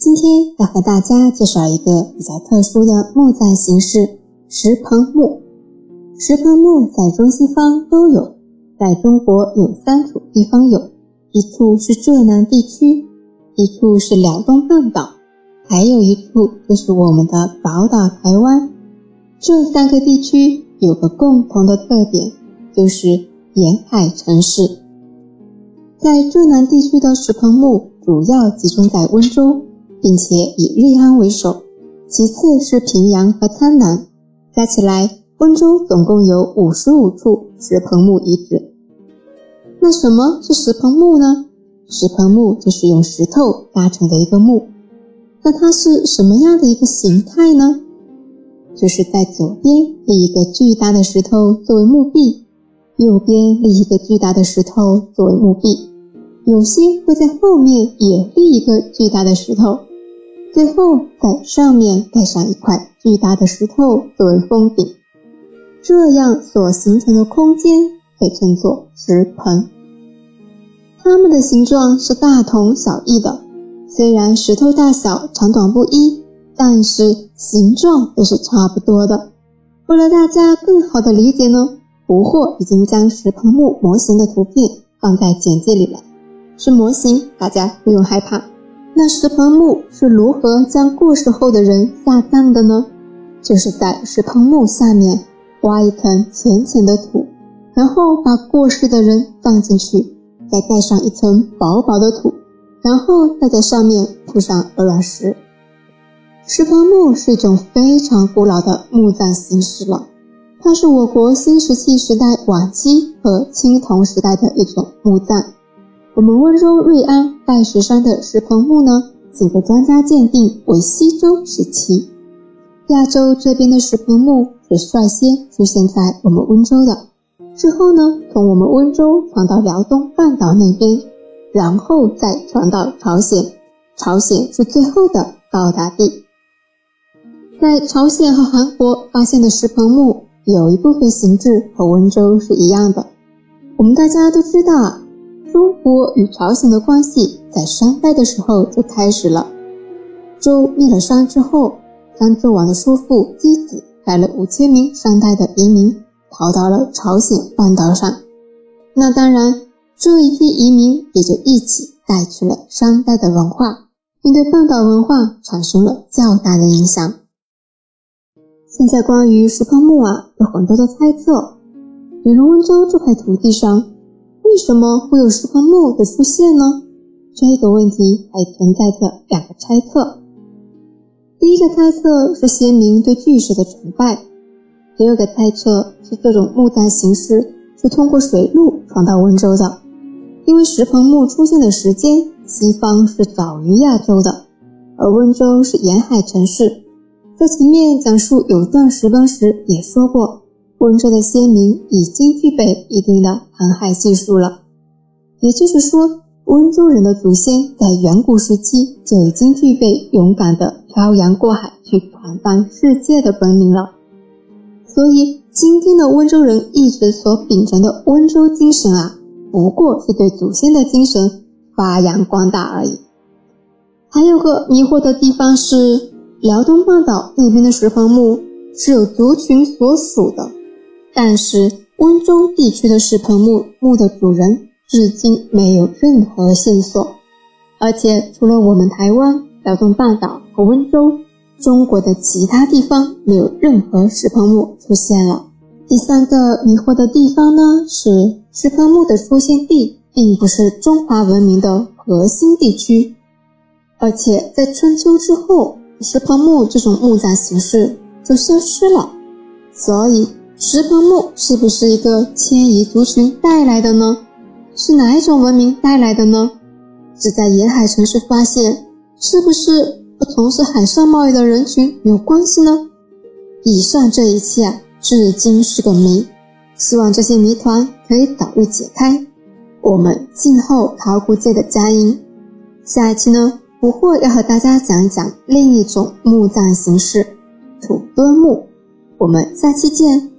今天要和大家介绍一个比较特殊的墓葬形式——石棚墓。石棚墓在中西方都有，在中国有三处地方有，一处是浙南地区，一处是辽东半岛，还有一处就是我们的宝岛台湾。这三个地区有个共同的特点，就是沿海城市。在浙南地区的石棚墓主要集中在温州。并且以瑞安为首，其次是平阳和苍南，加起来温州总共有五十五处石棚墓遗址。那什么是石棚墓呢？石棚墓就是用石头搭成的一个墓。那它是什么样的一个形态呢？就是在左边立一个巨大的石头作为墓壁，右边立一个巨大的石头作为墓壁，有些会在后面也立一个巨大的石头。最后，在上面盖上一块巨大的石头作为封顶，这样所形成的空间被称作石棚。它们的形状是大同小异的，虽然石头大小长短不一，但是形状都是差不多的。为了大家更好的理解呢，胡货已经将石棚墓模型的图片放在简介里了，是模型，大家不用害怕。那石棚墓是如何将过世后的人下葬的呢？就是在石棚墓下面挖一层浅浅的土，然后把过世的人放进去，再盖上一层薄薄的土，然后再在上面铺上鹅卵石。石棚墓是一种非常古老的墓葬形式了，它是我国新石器时代晚期和青铜时代的一种墓葬。我们温州瑞安拜石山的石棚墓呢，经过专家鉴定为西周时期。亚洲这边的石棚墓是率先出现在我们温州的，之后呢，从我们温州传到辽东半岛那边，然后再传到朝鲜，朝鲜是最后的到达地。在朝鲜和韩国发现的石棚墓，有一部分形制和温州是一样的。我们大家都知道啊。中国与朝鲜的关系在商代的时候就开始了。周灭了商之后，商纣王的叔父箕子带了五千名商代的移民逃到了朝鲜半岛上。那当然，这一批移民也就一起带去了商代的文化，并对半岛文化产生了较大的影响。现在关于石棚墓啊，有很多的猜测，比如温州这块土地上。为什么会有石棚墓的出现呢？这个问题还存在着两个猜测。第一个猜测是先民对巨石的崇拜；第二个猜测是这种墓葬形式是通过水路传到温州的。因为石棚墓出现的时间，西方是早于亚洲的，而温州是沿海城市。在前面讲述有段石碑时也说过。温州的先民已经具备一定的航海技术了，也就是说，温州人的祖先在远古时期就已经具备勇敢的漂洋过海去闯荡世界的本领了。所以，今天的温州人一直所秉承的温州精神啊，不过是对祖先的精神发扬光大而已。还有个迷惑的地方是，辽东半岛那边的石棚墓是有族群所属的。但是温州地区的石棚墓墓的主人至今没有任何线索，而且除了我们台湾、辽东半岛和温州，中国的其他地方没有任何石棚墓出现了。第三个迷惑的地方呢，是石棚墓的出现地并不是中华文明的核心地区，而且在春秋之后，石棚墓这种墓葬形式就消失了，所以。石棚墓是不是一个迁移族群带来的呢？是哪一种文明带来的呢？只在沿海城市发现，是不是和从事海上贸易的人群有关系呢？以上这一切啊，至今是个谜。希望这些谜团可以早日解开。我们静候考古界的佳音。下一期呢，不惑要和大家讲一讲另一种墓葬形式——土墩墓。我们下期见。